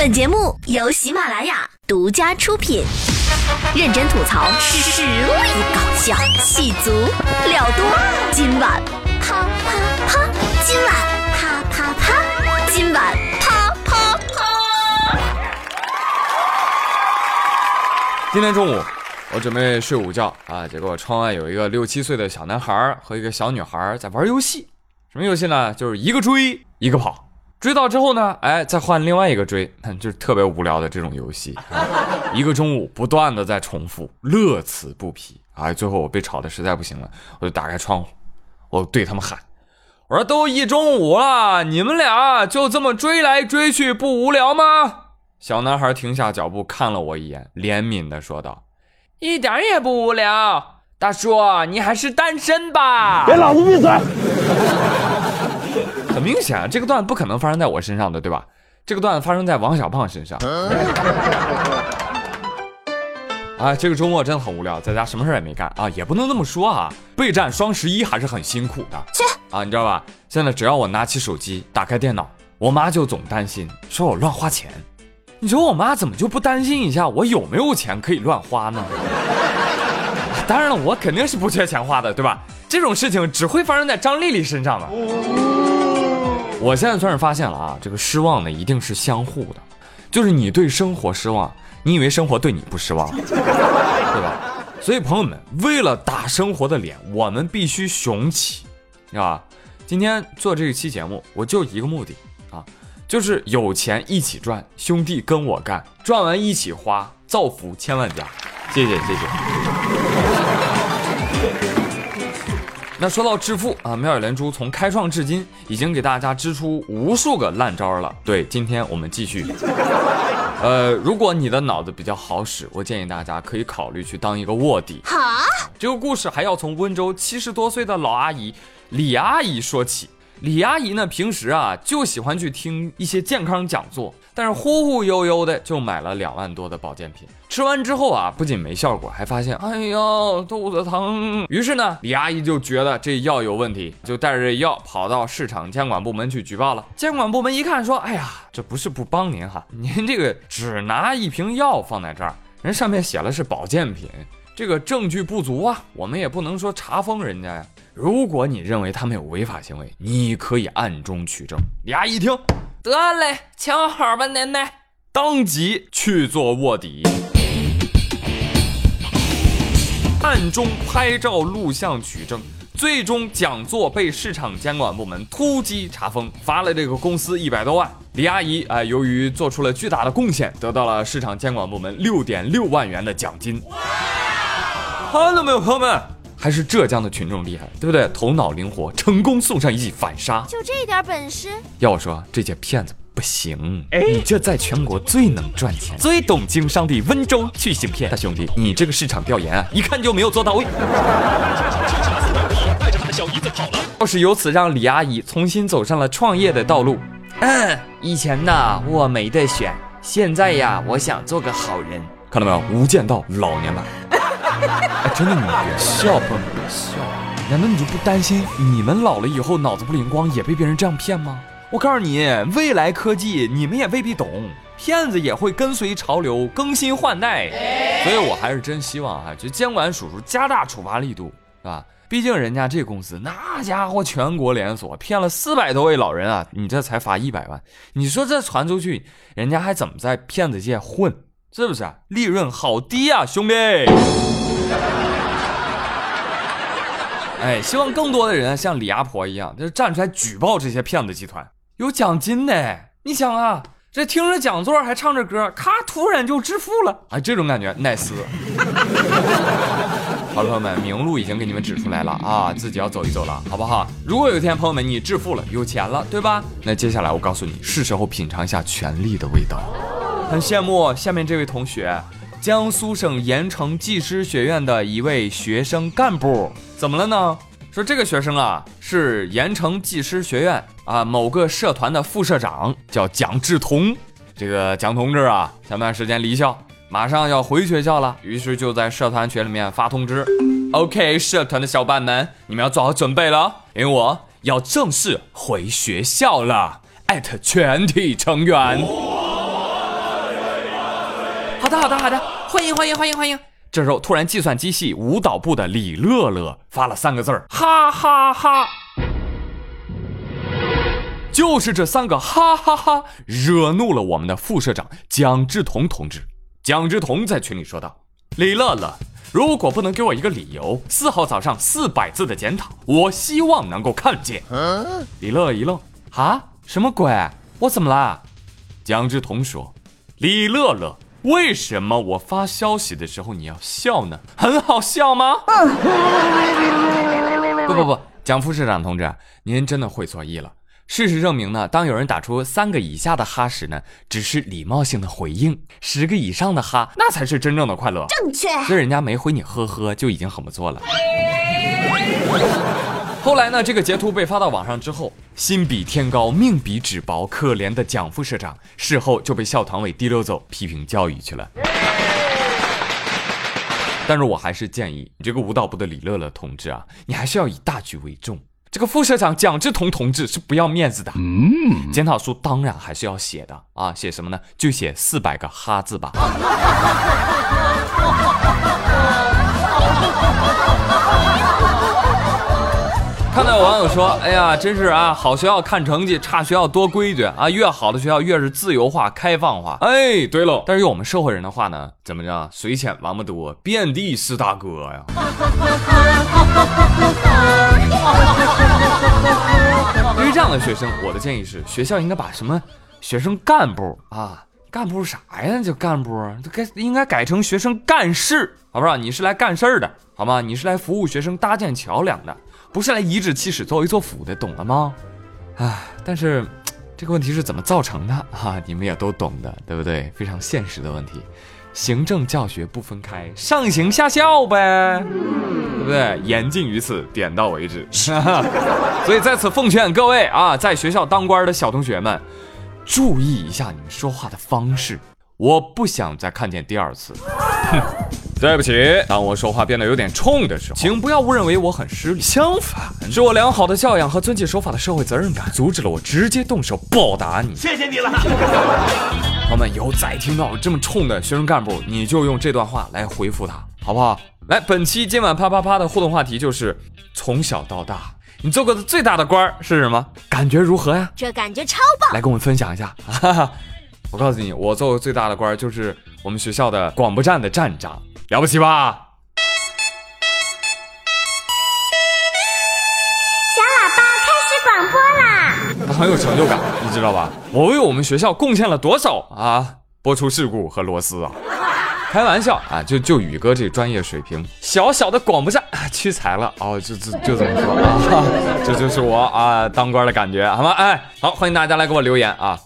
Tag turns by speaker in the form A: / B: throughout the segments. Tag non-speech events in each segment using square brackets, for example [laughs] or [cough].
A: 本节目由喜马拉雅独家出品，认真吐槽，实力搞笑，戏足料多。今晚啪啪啪，今晚啪啪啪，今晚啪啪啪。
B: 今天中午，我准备睡午觉啊，结果窗外有一个六七岁的小男孩和一个小女孩在玩游戏。什么游戏呢？就是一个追，一个跑。追到之后呢，哎，再换另外一个追，[laughs] 就是特别无聊的这种游戏。[laughs] 一个中午不断的在重复，乐此不疲。哎，最后我被吵的实在不行了，我就打开窗户，我对他们喊：“我说都一中午了，你们俩就这么追来追去，不无聊吗？”小男孩停下脚步，看了我一眼，怜悯的说道：“一点也不无聊，大叔，你还是单身吧。”
C: 给老子闭嘴！[laughs]
B: 很明显，这个段子不可能发生在我身上的，对吧？这个段子发生在王小胖身上。[laughs] 啊，这个周末真的很无聊，在家什么事也没干啊，也不能这么说啊。备战双十一还是很辛苦的。切啊，你知道吧？现在只要我拿起手机，打开电脑，我妈就总担心，说我乱花钱。你说我妈怎么就不担心一下我有没有钱可以乱花呢？[laughs] 当然了，我肯定是不缺钱花的，对吧？这种事情只会发生在张丽丽身上嘛。我现在算是发现了啊，这个失望呢一定是相互的，就是你对生活失望，你以为生活对你不失望，[laughs] 对吧？所以朋友们，为了打生活的脸，我们必须雄起，知道吧？今天做这一期节目，我就一个目的啊。就是有钱一起赚，兄弟跟我干，赚完一起花，造福千万家。谢谢谢谢。那说到致富啊，妙语连珠从开创至今，已经给大家支出无数个烂招了。对，今天我们继续。呃，如果你的脑子比较好使，我建议大家可以考虑去当一个卧底。好，这个故事还要从温州七十多岁的老阿姨李阿姨说起。李阿姨呢，平时啊就喜欢去听一些健康讲座，但是忽忽悠悠的就买了两万多的保健品，吃完之后啊，不仅没效果，还发现哎呀肚子疼。于是呢，李阿姨就觉得这药有问题，就带着这药跑到市场监管部门去举报了。监管部门一看说，哎呀，这不是不帮您哈，您这个只拿一瓶药放在这儿，人上面写了是保健品，这个证据不足啊，我们也不能说查封人家呀。如果你认为他们有违法行为，你可以暗中取证。李阿姨一听，得嘞，瞧好吧，奶奶，当即去做卧底，暗中拍照录像取证，最终讲座被市场监管部门突击查封，罚了这个公司一百多万。李阿姨啊，由于做出了巨大的贡献，得到了市场监管部门六点六万元的奖金。看到没有，朋友们？还是浙江的群众厉害，对不对？头脑灵活，成功送上一记反杀。
A: 就这点本事？
B: 要我说，这届骗子不行。哎，你这在全国最能赚钱、最懂经商的温州去行骗，大兄弟，你这个市场调研啊，一看就没有做到位。带着他的小姨子跑了。要是由此让李阿姨重新走上了创业的道路，嗯，以前呢我没得选，现在呀，我想做个好人。看到没有，无间道老年版。哎，真的，你别笑，朋友们别笑。难道你就不担心你们老了以后脑子不灵光，也被别人这样骗吗？我告诉你，未来科技你们也未必懂，骗子也会跟随潮流更新换代。所以我还是真希望啊，就监管叔叔加大处罚力度，是吧？毕竟人家这公司那家伙全国连锁，骗了四百多位老人啊，你这才罚一百万，你说这传出去，人家还怎么在骗子界混？是不是？利润好低啊，兄弟！[laughs] 哎，希望更多的人像李阿婆一样，就站出来举报这些骗子集团，有奖金呢。你想啊，这听着讲座还唱着歌，咔，突然就致富了，哎，这种感觉 nice。[laughs] 好了，朋友们，明路已经给你们指出来了啊，自己要走一走了，好不好？如果有一天朋友们你致富了，有钱了，对吧？那接下来我告诉你，是时候品尝一下权力的味道。很羡慕下面这位同学。江苏省盐城技师学院的一位学生干部，怎么了呢？说这个学生啊，是盐城技师学院啊某个社团的副社长，叫蒋志同。这个蒋同志啊，前段时间离校，马上要回学校了，于是就在社团群里面发通知：“OK，社团的小伙伴们，你们要做好准备了，因为我要正式回学校了。”艾特全体成员。好的好的好的，欢迎欢迎欢迎欢迎。这时候突然计算机系舞蹈部的李乐乐发了三个字儿，哈哈哈。就是这三个哈哈哈惹怒了我们的副社长蒋志同同志。蒋志同在群里说道：“李乐乐，如果不能给我一个理由，四号早上四百字的检讨，我希望能够看见。”李乐一愣：“啊，什么鬼？我怎么啦？”蒋志同说：“李乐乐，为什么我发消息的时候你要笑呢？很好笑吗？” [laughs] 不不不，蒋副市长同志，您真的会错意了。事实证明呢，当有人打出三个以下的哈时呢，只是礼貌性的回应；十个以上的哈，那才是真正的快乐。
A: 正确。
B: 所以人家没回你呵呵，就已经很不错了。后来呢，这个截图被发到网上之后，心比天高，命比纸薄，可怜的蒋副社长事后就被校团委提溜走批评教育去了。但是我还是建议你这个舞蹈部的李乐乐同志啊，你还是要以大局为重。这个副社长蒋志同同志是不要面子的。嗯，检讨书当然还是要写的啊，写什么呢？就写四百个哈字吧。有网友说：“哎呀，真是啊，好学校看成绩，差学校多规矩啊！越好的学校越是自由化、开放化。”哎，对喽。但是用我们社会人的话呢，怎么着？水浅王八多，遍地是大哥呀。[laughs] 对于这样的学生，我的建议是，学校应该把什么学生干部啊，干部啥呀？就干部，该应该改成学生干事，好不好？你是来干事儿的，好吗？你是来服务学生、搭建桥梁的。不是来颐指气使、作威作福的，懂了吗？唉，但是这个问题是怎么造成的哈？你们也都懂的，对不对？非常现实的问题，行政教学不分开，上行下效呗，对不对？言尽于此，点到为止。[laughs] 所以在此奉劝各位啊，在学校当官的小同学们，注意一下你们说话的方式，我不想再看见第二次。哼。[laughs] 对不起，当我说话变得有点冲的时候，请不要误认为我很失礼。相反，是我良好的教养和遵纪守法的社会责任感，阻止了我直接动手暴打你。谢谢你了，朋友们，以后再听到这么冲的学生干部，你就用这段话来回复他，好不好？来，本期今晚啪啪啪的互动话题就是：从小到大，你做过的最大的官是什么？感觉如何呀？
A: 这感觉超棒！
B: 来跟我们分享一下。哈哈，我告诉你，我做过最大的官就是我们学校的广播站的站长。了不起吧！
A: 小喇叭开始广播啦！
B: 他很有成就感，你知道吧？我为我们学校贡献了多少啊？播出事故和螺丝啊！开玩笑啊！就就宇哥这专业水平，小小的广播站屈才了哦！就就就这么说 [laughs] 啊！这就是我啊当官的感觉，好吗？哎，好，欢迎大家来给我留言啊！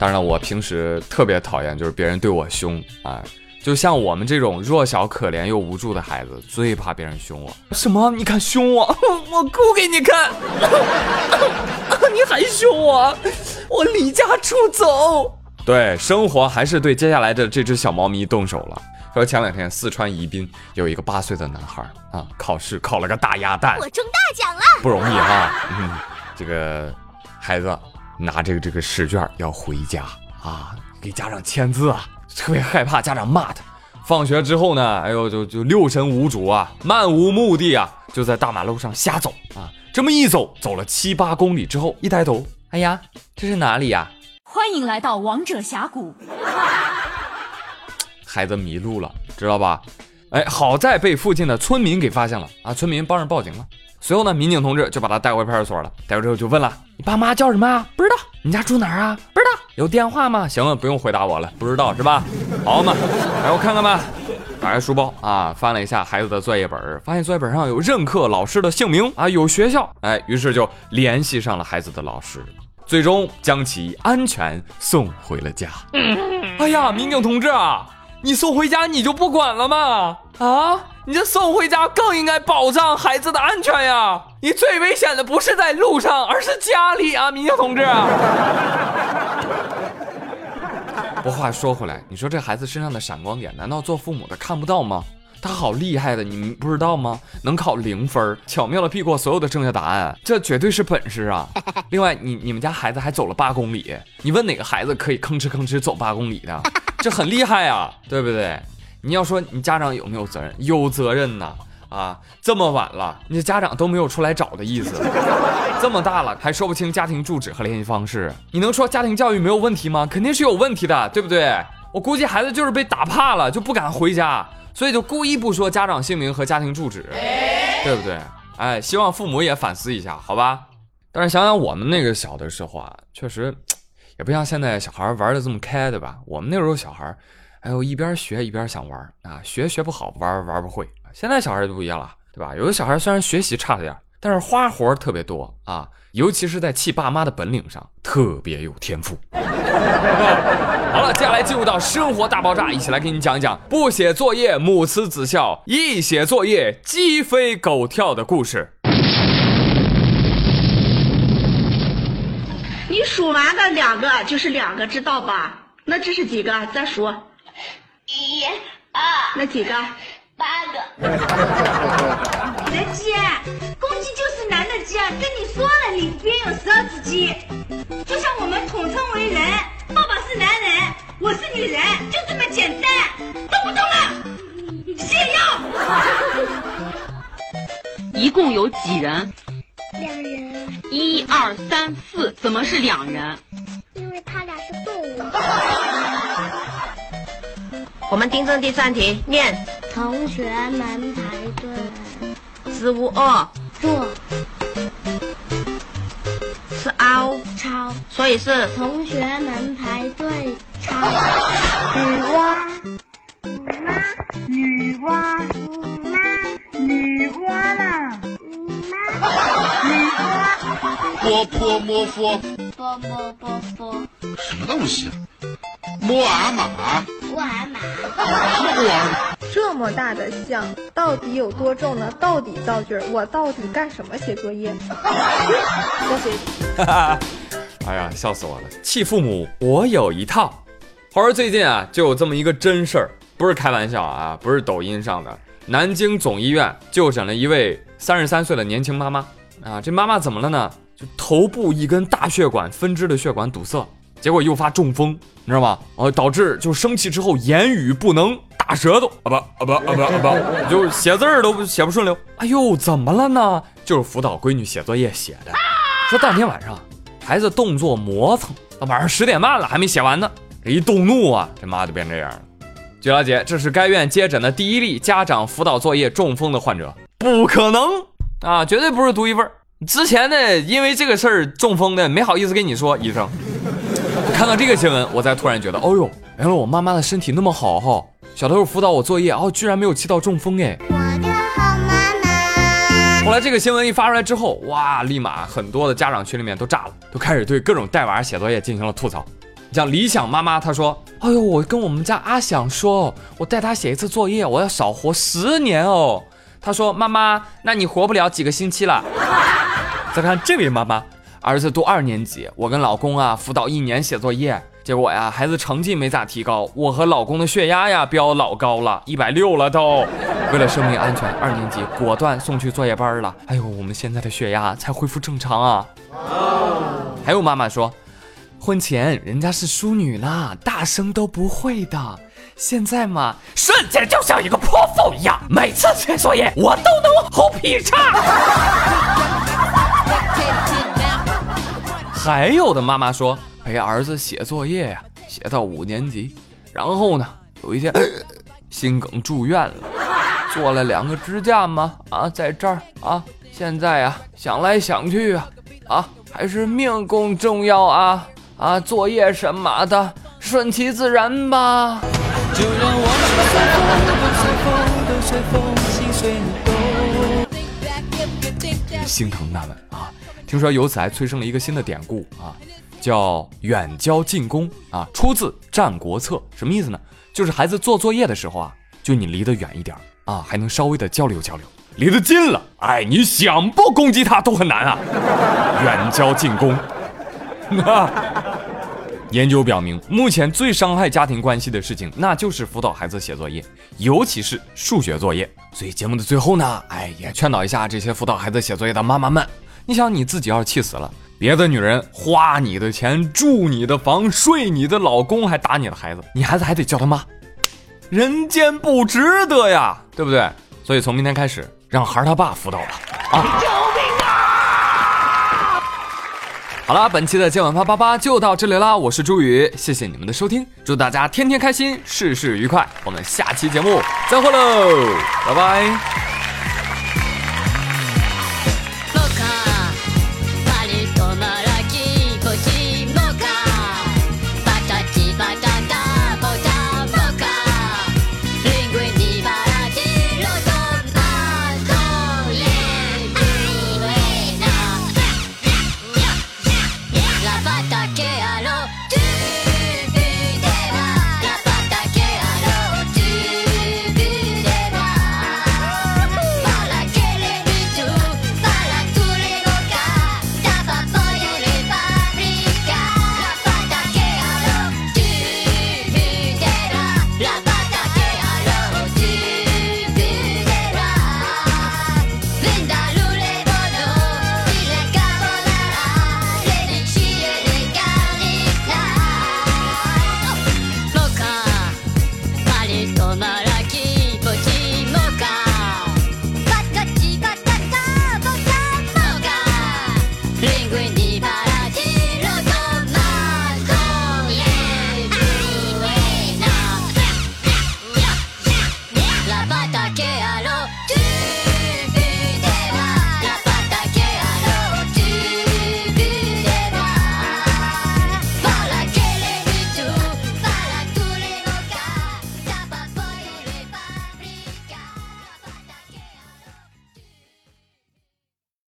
B: 当然了，我平时特别讨厌就是别人对我凶啊。就像我们这种弱小、可怜又无助的孩子，最怕别人凶我。什么？你敢凶我？[laughs] 我哭给你看！[coughs] 你还凶我？我离家出走！对，生活还是对接下来的这只小猫咪动手了。说前两天四川宜宾有一个八岁的男孩啊，考试考了个大鸭蛋，
A: 我中大奖了，
B: 不容易哈。嗯，这个孩子拿这个这个试卷要回家啊，给家长签字啊。特别害怕家长骂他，放学之后呢，哎呦，就就六神无主啊，漫无目的啊，就在大马路上瞎走啊。这么一走，走了七八公里之后，一抬头，哎呀，这是哪里呀？
C: 欢迎来到王者峡谷。[laughs]
B: 孩子迷路了，知道吧？哎，好在被附近的村民给发现了啊，村民帮着报警了。随后呢，民警同志就把他带回派出所了。带回之后就问了：“你爸妈叫什么啊？不知道。你家住哪儿啊？不知道。有电话吗？行了，不用回答我了，不知道是吧？好嘛，来我看看吧。打开书包啊，翻了一下孩子的作业本，发现作业本上有任课老师的姓名啊，有学校。哎，于是就联系上了孩子的老师，最终将其安全送回了家。哎呀，民警同志啊！你送回家你就不管了吗？啊，你这送回家更应该保障孩子的安全呀！你最危险的不是在路上，而是家里啊，民警同志。[laughs] 不话说回来，你说这孩子身上的闪光点，难道做父母的看不到吗？他好厉害的，你们不知道吗？能考零分，巧妙的避过所有的正确答案，这绝对是本事啊！[laughs] 另外，你你们家孩子还走了八公里，你问哪个孩子可以吭哧吭哧走八公里的？这很厉害啊，对不对？你要说你家长有没有责任？有责任呐！啊，这么晚了，你家长都没有出来找的意思，这么大了还说不清家庭住址和联系方式，你能说家庭教育没有问题吗？肯定是有问题的，对不对？我估计孩子就是被打怕了，就不敢回家，所以就故意不说家长姓名和家庭住址，对不对？哎，希望父母也反思一下，好吧？但是想想我们那个小的时候啊，确实也不像现在小孩玩的这么开，对吧？我们那时候小孩。哎呦，一边学一边想玩啊，学学不好，玩玩不会。现在小孩就不一样了，对吧？有的小孩虽然学习差了点，但是花活特别多啊，尤其是在气爸妈的本领上特别有天赋。[laughs] 好了，接下来进入到生活大爆炸，一起来给你讲一讲不写作业母慈子孝，一写作业鸡飞狗跳的故事。
D: 你数完的两个就是两个，知道吧？那这是几个？再数。
E: 一、二，
D: 那几个？
E: 八个。[laughs]
F: 你的鸡，公鸡就是男的鸡，跟你说了，里边有十二只鸡，
C: 一共有几人？
E: 两人。
C: 一二三四，怎么是两人？
E: 因为他俩是动物。
D: 我们订正第三题，念。
E: 同学们排队。
D: 子午二
E: 坐。
D: 是凹
E: 超，
D: 所以是
E: 同学们排队抄。
G: 波泼摸佛，
E: 波波波波，
G: 什么东西？摸阿玛，
E: 沃尔玛，
G: 什么玩意儿？
H: 这么大的象到底有多重呢？到底造句儿，我到底干什么写作业？多学习。
B: 哈哈，哎呀，笑死我了！气父母，我有一套。话说最近啊，就有这么一个真事儿，不是开玩笑啊，不是抖音上的。南京总医院就诊了一位三十三岁的年轻妈妈啊，这妈妈怎么了呢？就头部一根大血管分支的血管堵塞。结果诱发中风，你知道吗？哦，导致就生气之后言语不能，打舌头啊不啊不啊不啊不，[laughs] 就写字儿都写不顺溜。哎呦，怎么了呢？就是辅导闺女写作业写的，说当天晚上孩子动作磨蹭，到晚上十点半了还没写完呢。这一动怒啊，这妈就变这样了。据了解，这是该院接诊的第一例家长辅导作业中风的患者，不可能啊，绝对不是独一份之前呢，因为这个事儿中风的，没好意思跟你说，医生。看到这个新闻，我才突然觉得，哦呦，原来我妈妈的身体那么好哈！小的时候辅导我作业，哦，居然没有气到中风哎！
E: 我的好妈妈。
B: 后来这个新闻一发出来之后，哇，立马很多的家长群里面都炸了，都开始对各种带娃写作业进行了吐槽。像理想妈妈她说，哎呦，我跟我们家阿想说，我带他写一次作业，我要少活十年哦。他说，妈妈，那你活不了几个星期了。[laughs] 再看这位妈妈。儿子读二年级，我跟老公啊辅导一年写作业，结果呀孩子成绩没咋提高，我和老公的血压呀飙老高了，一百六了都。[laughs] 为了生命安全，二年级果断送去作业班了。哎呦，我们现在的血压才恢复正常啊。还有妈妈说，婚前人家是淑女啦，大声都不会的，现在嘛，瞬间就像一个泼妇一样，每次写作业我都能吼劈叉。[laughs] 还有的妈妈说陪儿子写作业呀，写到五年级，然后呢，有一天心梗住院了，做了两个支架嘛，啊，在这儿啊，现在啊想来想去啊，啊，还是命更重要啊啊，作业什么的顺其自然吧。心疼他们啊。听说由此还催生了一个新的典故啊，叫远交近攻啊，出自《战国策》，什么意思呢？就是孩子做作业的时候啊，就你离得远一点啊，还能稍微的交流交流；离得近了，哎，你想不攻击他都很难啊。远交近攻。[laughs] 研究表明，目前最伤害家庭关系的事情，那就是辅导孩子写作业，尤其是数学作业。所以节目的最后呢，哎，也劝导一下这些辅导孩子写作业的妈妈们。你想你自己要是气死了，别的女人花你的钱、住你的房、睡你的老公，还打你的孩子，你孩子还得叫他妈，[laughs] 人间不值得呀，对不对？所以从明天开始，让孩儿他爸辅导吧。啊！好了，本期的今晚八八八就到这里啦，我是朱宇，谢谢你们的收听，祝大家天天开心，事事愉快，我们下期节目再会喽，拜拜。